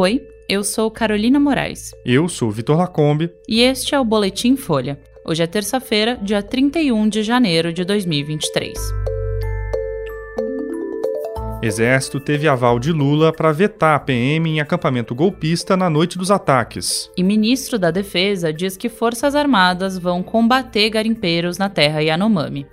Oi, eu sou Carolina Moraes. Eu sou Vitor Lacombe. E este é o Boletim Folha. Hoje é terça-feira, dia 31 de janeiro de 2023. Exército teve aval de Lula para vetar a PM em acampamento golpista na noite dos ataques. E ministro da Defesa diz que Forças Armadas vão combater garimpeiros na terra Yanomami.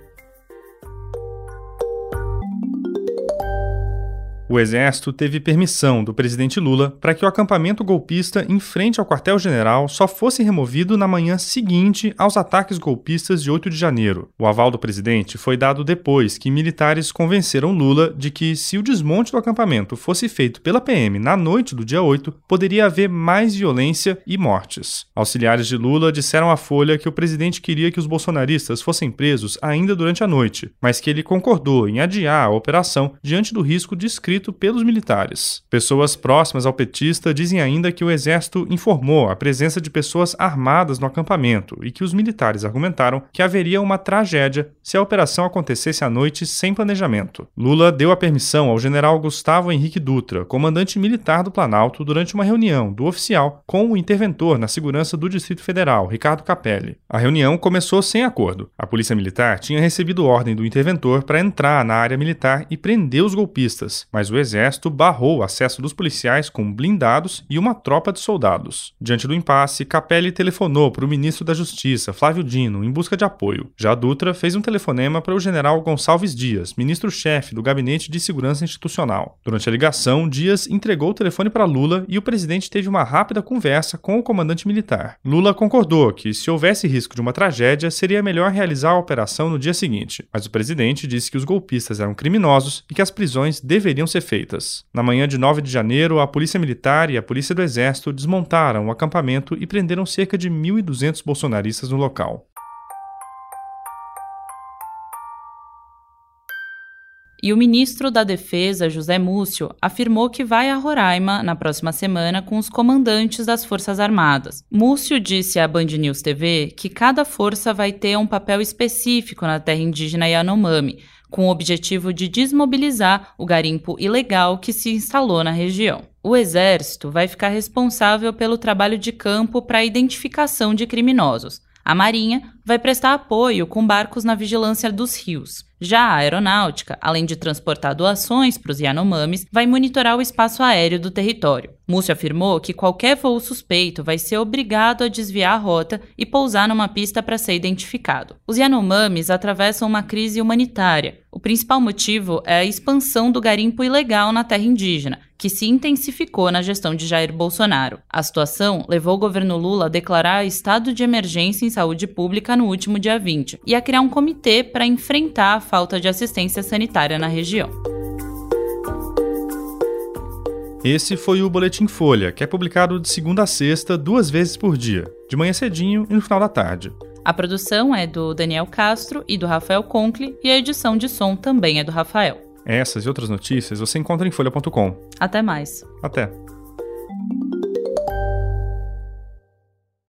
O Exército teve permissão do presidente Lula para que o acampamento golpista em frente ao quartel-general só fosse removido na manhã seguinte aos ataques golpistas de 8 de janeiro. O aval do presidente foi dado depois que militares convenceram Lula de que, se o desmonte do acampamento fosse feito pela PM na noite do dia 8, poderia haver mais violência e mortes. Auxiliares de Lula disseram à Folha que o presidente queria que os bolsonaristas fossem presos ainda durante a noite, mas que ele concordou em adiar a operação diante do risco descrito pelos militares. Pessoas próximas ao petista dizem ainda que o exército informou a presença de pessoas armadas no acampamento e que os militares argumentaram que haveria uma tragédia se a operação acontecesse à noite sem planejamento. Lula deu a permissão ao general Gustavo Henrique Dutra, comandante militar do Planalto, durante uma reunião do oficial com o interventor na segurança do Distrito Federal, Ricardo Capelli. A reunião começou sem acordo. A Polícia Militar tinha recebido ordem do interventor para entrar na área militar e prender os golpistas, mas mas o exército barrou o acesso dos policiais com blindados e uma tropa de soldados. Diante do impasse, Capelli telefonou para o ministro da Justiça, Flávio Dino, em busca de apoio. Já Dutra fez um telefonema para o general Gonçalves Dias, ministro-chefe do Gabinete de Segurança Institucional. Durante a ligação, Dias entregou o telefone para Lula e o presidente teve uma rápida conversa com o comandante militar. Lula concordou que, se houvesse risco de uma tragédia, seria melhor realizar a operação no dia seguinte, mas o presidente disse que os golpistas eram criminosos e que as prisões deveriam ser ser feitas. Na manhã de 9 de janeiro, a Polícia Militar e a Polícia do Exército desmontaram o acampamento e prenderam cerca de 1.200 bolsonaristas no local. E o ministro da Defesa, José Múcio, afirmou que vai a Roraima na próxima semana com os comandantes das Forças Armadas. Múcio disse à Band News TV que cada força vai ter um papel específico na terra indígena Yanomami, com o objetivo de desmobilizar o garimpo ilegal que se instalou na região. O Exército vai ficar responsável pelo trabalho de campo para a identificação de criminosos. A Marinha vai prestar apoio com barcos na vigilância dos rios. Já a aeronáutica, além de transportar doações para os Yanomamis, vai monitorar o espaço aéreo do território. Múcio afirmou que qualquer voo suspeito vai ser obrigado a desviar a rota e pousar numa pista para ser identificado. Os Yanomamis atravessam uma crise humanitária. O principal motivo é a expansão do garimpo ilegal na terra indígena, que se intensificou na gestão de Jair Bolsonaro. A situação levou o governo Lula a declarar estado de emergência em saúde pública no último dia 20 e a criar um comitê para enfrentar a falta de assistência sanitária na região. Esse foi o Boletim Folha, que é publicado de segunda a sexta, duas vezes por dia, de manhã cedinho e no final da tarde. A produção é do Daniel Castro e do Rafael Conkle, e a edição de som também é do Rafael. Essas e outras notícias você encontra em folha.com. Até mais. Até.